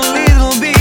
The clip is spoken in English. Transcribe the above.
little bit.